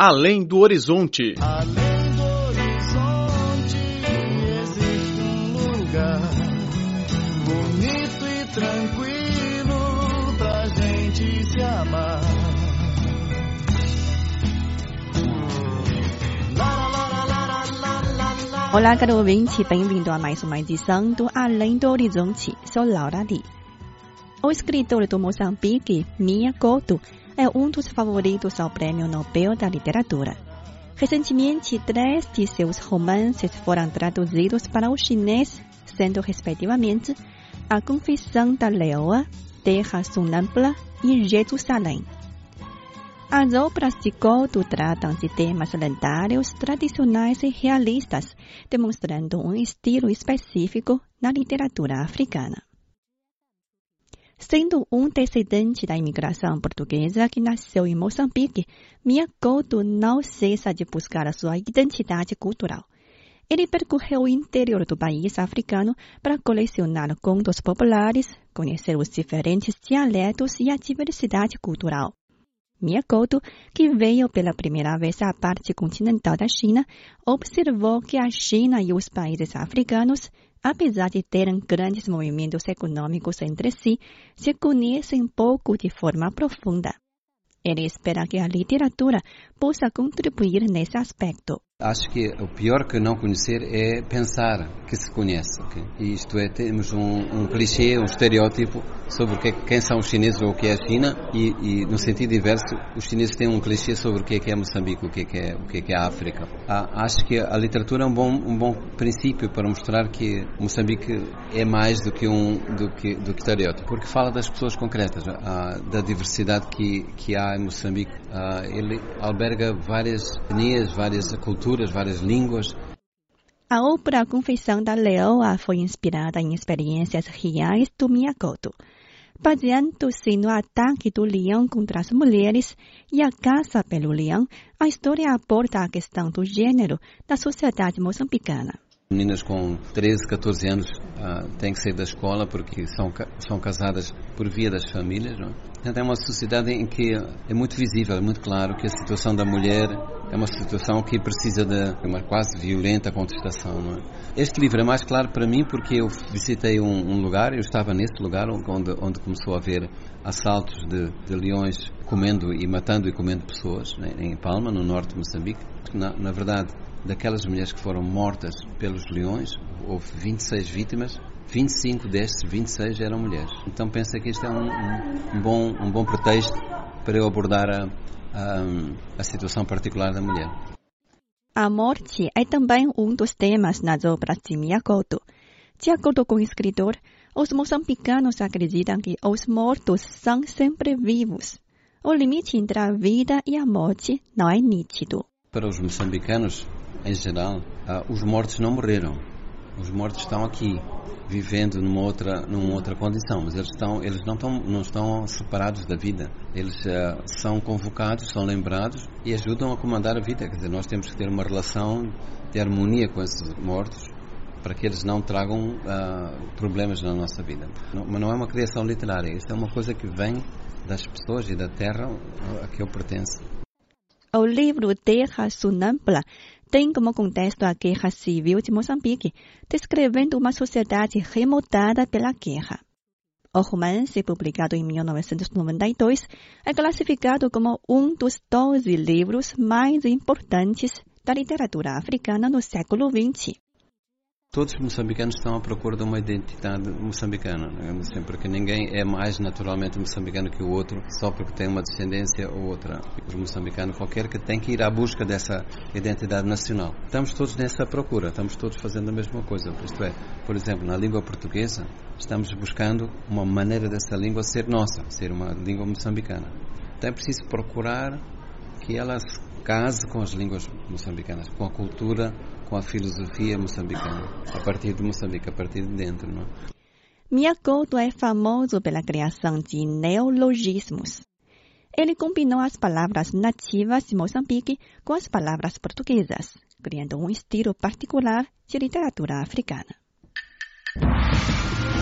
Além do Horizonte. Além do horizonte existe um lugar bonito e tranquilo pra gente se amar. Olá, caro ouvinte, bem-vindo a mais uma edição do Além do Horizonte. Sou Laura Lee. O escritor do Moçambique, Mia Couto, é um dos favoritos ao Prêmio Nobel da Literatura. Recentemente, três de seus romances foram traduzidos para o chinês, sendo respectivamente A Confissão da Leoa, Terra Sonâmbula e Jerusalém. As obras de Couto tratam de temas lendários, tradicionais e realistas, demonstrando um estilo específico na literatura africana. Sendo um descendente da imigração portuguesa que nasceu em Moçambique, Mia Couto não cessa de buscar a sua identidade cultural. Ele percorreu o interior do país africano para colecionar contos populares, conhecer os diferentes dialetos e a diversidade cultural. Mia Couto, que veio pela primeira vez à parte continental da China, observou que a China e os países africanos, apesar de terem grandes movimentos econômicos entre si, se conhecem pouco de forma profunda. Ele espera que a literatura possa contribuir nesse aspecto. Acho que o pior que não conhecer é pensar que se conhece. Okay? Isto é, temos um, um clichê, um estereótipo sobre o que, quem são os chineses ou o que é a China e, e, no sentido inverso, os chineses têm um clichê sobre o que é, que é Moçambique, o que é, que é, o que é, que é a África. Ah, acho que a literatura é um bom, um bom princípio para mostrar que Moçambique é mais do que um do que, do que estereótipo, porque fala das pessoas concretas, ah, da diversidade que, que há em Moçambique. Ah, ele alberga várias etnias, várias culturas culturas, várias línguas. A obra Confissão da Leoa foi inspirada em experiências reais do Miyakoto. Baseando-se no ataque do leão contra as mulheres e a caça pelo leão, a história aborda a questão do gênero na sociedade moçambicana. Meninas com 13, 14 anos uh, têm que sair da escola porque são, são casadas por via das famílias. Não? Então é uma sociedade em que é muito visível, é muito claro que a situação da mulher é uma situação que precisa de uma quase violenta contestação. É? Este livro é mais claro para mim porque eu visitei um, um lugar, eu estava nesse lugar onde, onde começou a haver assaltos de, de leões comendo e matando e comendo pessoas, né, em Palma, no norte de Moçambique. Na, na verdade, daquelas mulheres que foram mortas pelos leões, houve 26 vítimas, 25 destes 26 eram mulheres. Então pensa que este é um, um, um bom, um bom pretexto para eu abordar a, a, a situação particular da mulher. A morte é também um dos temas nas obras de Miyakoto. De acordo com o escritor, os moçambicanos acreditam que os mortos são sempre vivos. O limite entre a vida e a morte não é nítido. Para os moçambicanos, em geral, ah, os mortos não morreram. Os mortos estão aqui, vivendo numa outra, numa outra condição, mas eles, estão, eles não, estão, não estão separados da vida. Eles uh, são convocados, são lembrados e ajudam a comandar a vida. Quer dizer, nós temos que ter uma relação de harmonia com esses mortos para que eles não tragam uh, problemas na nossa vida. Não, mas não é uma criação literária, isso é uma coisa que vem das pessoas e da terra a que eu pertenço. O livro Terra Sonâmbula tem como contexto a Guerra Civil de Moçambique, descrevendo uma sociedade remontada pela guerra. O romance, publicado em 1992, é classificado como um dos 12 livros mais importantes da literatura africana no século XX. Todos os moçambicanos estão à procura de uma identidade moçambicana, assim, porque ninguém é mais naturalmente moçambicano que o outro só porque tem uma descendência ou outra. O moçambicano qualquer que tem que ir à busca dessa identidade nacional. Estamos todos nessa procura, estamos todos fazendo a mesma coisa. Isto é, por exemplo, na língua portuguesa, estamos buscando uma maneira dessa língua ser nossa, ser uma língua moçambicana. Então é preciso procurar que ela se case com as línguas moçambicanas, com a cultura com a filosofia moçambicana, a partir de Moçambique, a partir de dentro. Não? É? Miyakoto é famoso pela criação de neologismos. Ele combinou as palavras nativas de Moçambique com as palavras portuguesas, criando um estilo particular de literatura africana.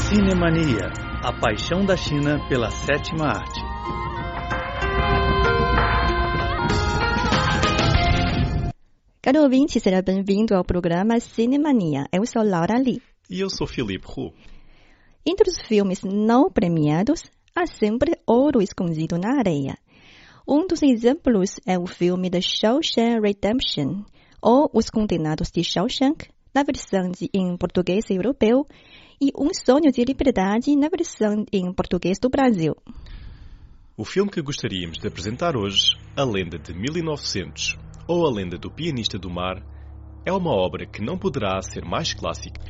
Cinemania, a paixão da China pela sétima arte. Caro ouvinte, seja bem-vindo ao programa Cinemania. Eu sou Laura Lee. E eu sou Filipe Hu. Entre os filmes não premiados, há sempre ouro escondido na areia. Um dos exemplos é o filme The Shawshank Redemption, ou Os Condenados de Shawshank, na versão de, em português europeu, e Um Sonho de Liberdade, na versão em português do Brasil. O filme que gostaríamos de apresentar hoje, A Lenda de 1900, ou A Lenda do Pianista do Mar, é uma obra que não poderá ser mais clássica,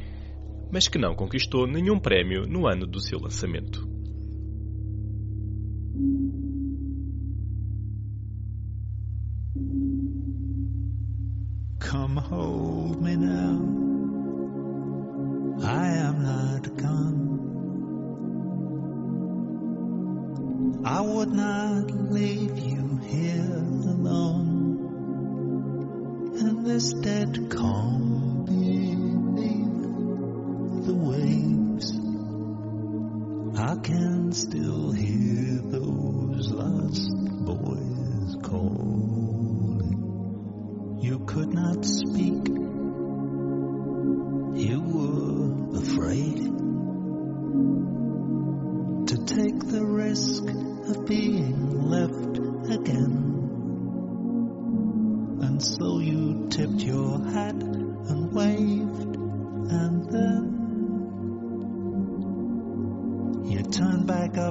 mas que não conquistou nenhum prémio no ano do seu lançamento. Come hold me now. I am not gone. I would not leave you here alone this dead calm beneath the waves. I can still hear those lost boys calling. You could not speak.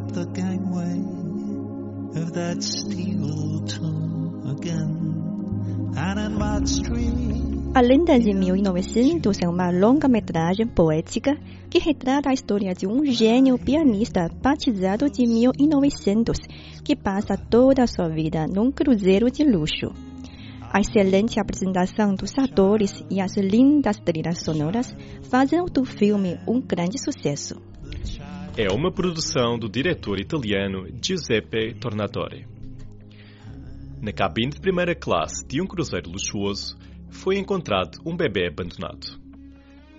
Up the gangway of that steel tomb again. A Lenda de 1900 é uma longa-metragem poética que retrata a história de um gênio pianista batizado de 1900 que passa toda a sua vida num cruzeiro de luxo. A excelente apresentação dos atores e as lindas trilhas sonoras fazem do filme um grande sucesso. É uma produção do diretor italiano Giuseppe Tornatore. Na cabine de primeira classe de um cruzeiro luxuoso foi encontrado um bebê abandonado.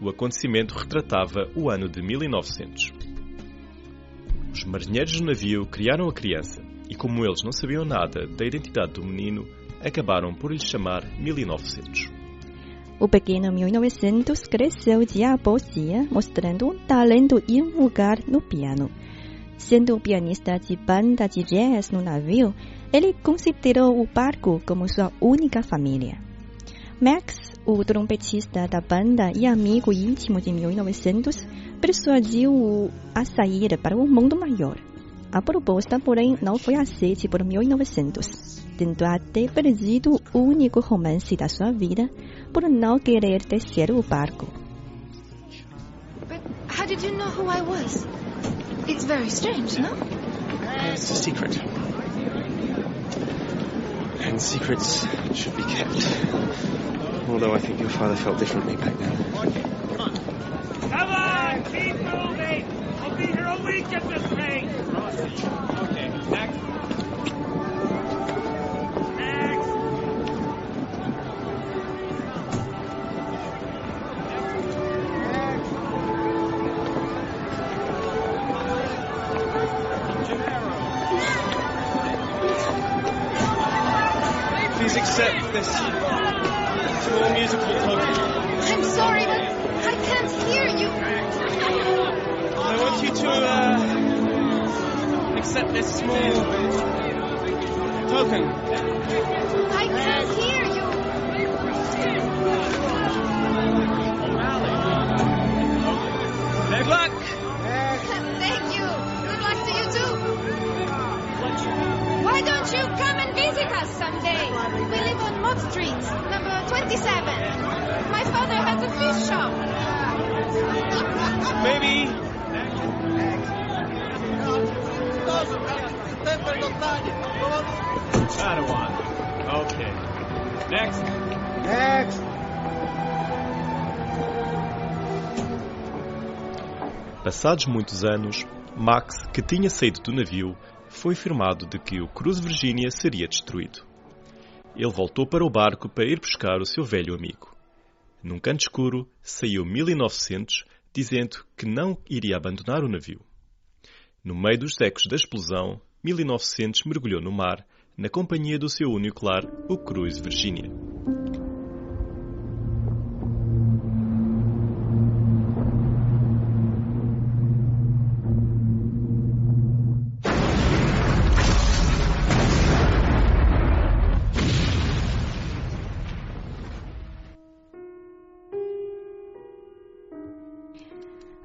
O acontecimento retratava o ano de 1900. Os marinheiros do navio criaram a criança e, como eles não sabiam nada da identidade do menino, acabaram por lhe chamar 1900. O pequeno 1900 cresceu dia após dia, mostrando um talento um lugar no piano. Sendo o pianista de banda de jazz no navio, ele considerou o barco como sua única família. Max, o trompetista da banda e amigo íntimo de 1900, persuadiu-o a sair para o mundo maior. A proposta, porém, não foi aceita por 1900, tendo até perdido o único romance da sua vida por não querer descer o barco. But how did you know who I was? It's very strange, no? Uh, it's a secret. And secrets should be kept. Although I think your father felt differently back then. Come on, keep moving. I'll be here a week at this rate. Okay, next. Next. This small musical token. I'm sorry, but I can't hear you. I want you to uh, accept this small token. I can't hear you. Good luck. Thank you. Good luck to you too. Why don't you come and visit us someday? We live Mott Street, number 27. My father has a fish shop. Maybe. Padawan. Okay. Next. Passados muitos anos, Max, que tinha saído do navio, foi informado de que o Cruz Virginia seria destruído. Ele voltou para o barco para ir buscar o seu velho amigo. Num canto escuro, saiu 1900, dizendo que não iria abandonar o navio. No meio dos ecos da explosão, 1900 mergulhou no mar, na companhia do seu único lar, o Cruz Virginia.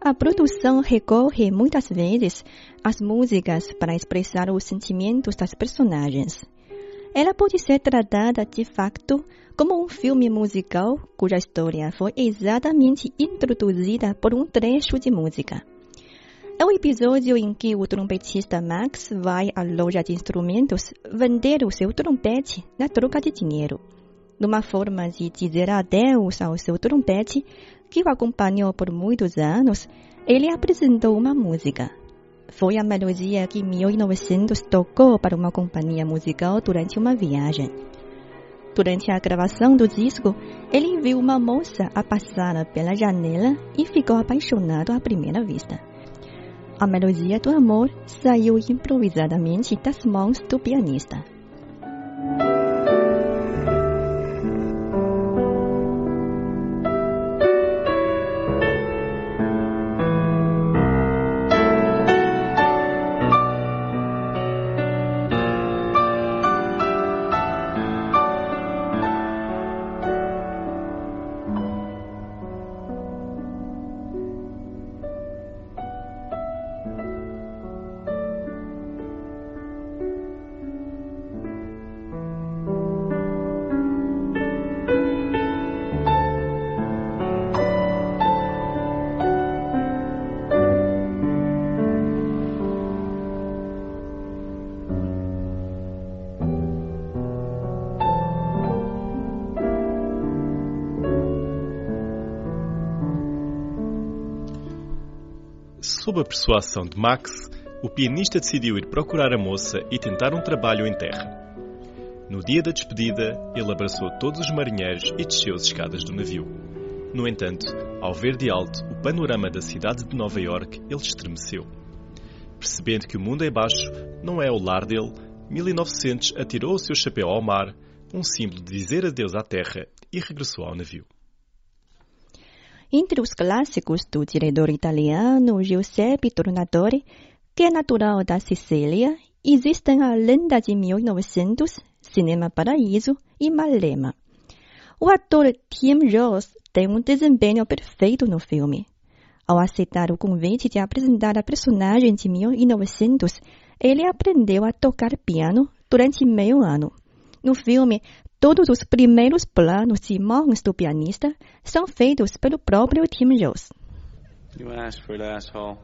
A produção recorre muitas vezes às músicas para expressar os sentimentos das personagens. Ela pode ser tratada de facto como um filme musical cuja história foi exatamente introduzida por um trecho de música. É o episódio em que o trompetista Max vai à loja de instrumentos vender o seu trompete na troca de dinheiro. Numa forma de dizer adeus ao seu trompete, que o acompanhou por muitos anos, ele apresentou uma música. Foi a melodia que em 1900 tocou para uma companhia musical durante uma viagem. Durante a gravação do disco, ele viu uma moça a passar pela janela e ficou apaixonado à primeira vista. A melodia do amor saiu improvisadamente das mãos do pianista. Sob a persuasão de Max, o pianista decidiu ir procurar a moça e tentar um trabalho em terra. No dia da despedida, ele abraçou todos os marinheiros e desceu as escadas do navio. No entanto, ao ver de alto o panorama da cidade de Nova York, ele estremeceu. Percebendo que o mundo é baixo não é o lar dele, 1900 atirou o seu chapéu ao mar, um símbolo de dizer adeus à terra, e regressou ao navio. Entre os clássicos do diretor italiano Giuseppe Tornatore, que é natural da Sicília, existem A Lenda de 1900, Cinema Paraíso e Malema. O ator Tim Ross tem um desempenho perfeito no filme. Ao aceitar o convite de apresentar a personagem de 1900, ele aprendeu a tocar piano durante meio ano. No filme, todos os primeiros planos de mãos do pianista são feitos pelo próprio Tim Jones. You asked for it, asshole.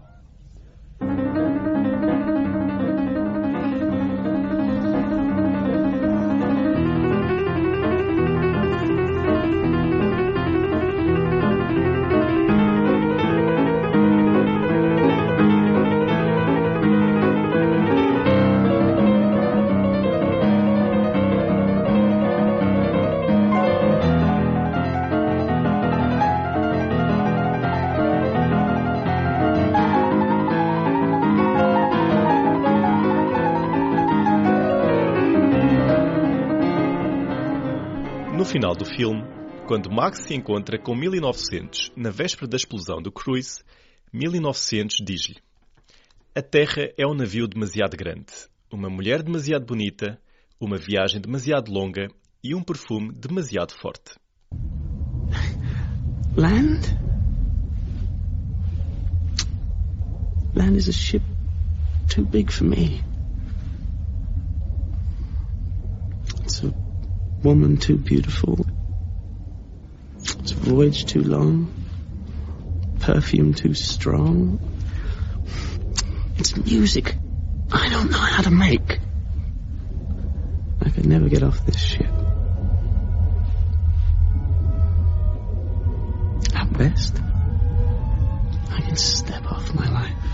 Final do filme, quando Max se encontra com 1900 na véspera da explosão do cruise, 1900 diz-lhe: A Terra é um navio demasiado grande, uma mulher demasiado bonita, uma viagem demasiado longa e um perfume demasiado forte. Land? Land is a ship too big for me. Woman too beautiful. It's voyage too long. Perfume too strong. It's music I don't know how to make. I could never get off this ship. At best, I can step off my life.